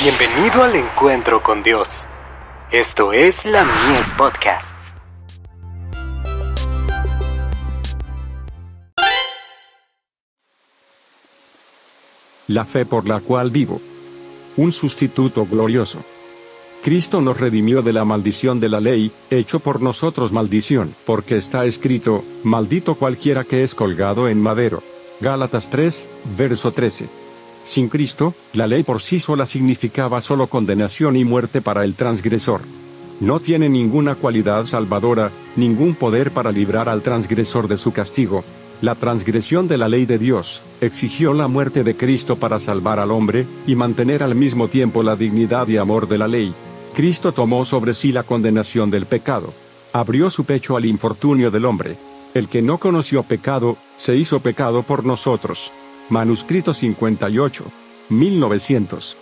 Bienvenido al encuentro con Dios. Esto es la Mies Podcasts. La fe por la cual vivo. Un sustituto glorioso. Cristo nos redimió de la maldición de la ley, hecho por nosotros maldición, porque está escrito, maldito cualquiera que es colgado en madero. Gálatas 3, verso 13. Sin Cristo, la ley por sí sola significaba solo condenación y muerte para el transgresor. No tiene ninguna cualidad salvadora, ningún poder para librar al transgresor de su castigo. La transgresión de la ley de Dios exigió la muerte de Cristo para salvar al hombre, y mantener al mismo tiempo la dignidad y amor de la ley. Cristo tomó sobre sí la condenación del pecado. Abrió su pecho al infortunio del hombre. El que no conoció pecado, se hizo pecado por nosotros. Manuscrito 58. 1900.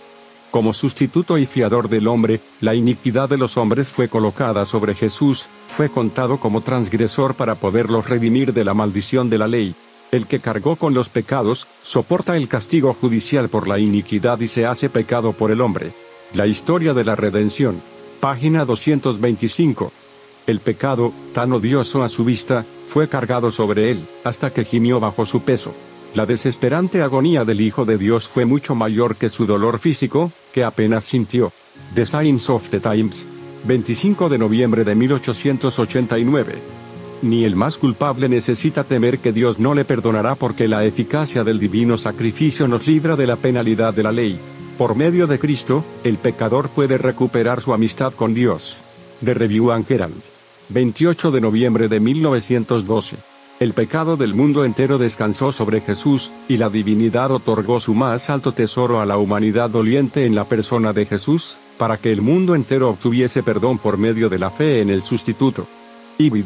Como sustituto y fiador del hombre, la iniquidad de los hombres fue colocada sobre Jesús, fue contado como transgresor para poderlos redimir de la maldición de la ley. El que cargó con los pecados, soporta el castigo judicial por la iniquidad y se hace pecado por el hombre. La historia de la redención. Página 225. El pecado, tan odioso a su vista, fue cargado sobre él, hasta que gimió bajo su peso. La desesperante agonía del Hijo de Dios fue mucho mayor que su dolor físico, que apenas sintió. The Science of the Times. 25 de noviembre de 1889. Ni el más culpable necesita temer que Dios no le perdonará porque la eficacia del divino sacrificio nos libra de la penalidad de la ley. Por medio de Cristo, el pecador puede recuperar su amistad con Dios. De Review Angeran. 28 de noviembre de 1912. El pecado del mundo entero descansó sobre Jesús, y la divinidad otorgó su más alto tesoro a la humanidad doliente en la persona de Jesús, para que el mundo entero obtuviese perdón por medio de la fe en el sustituto. Ibid.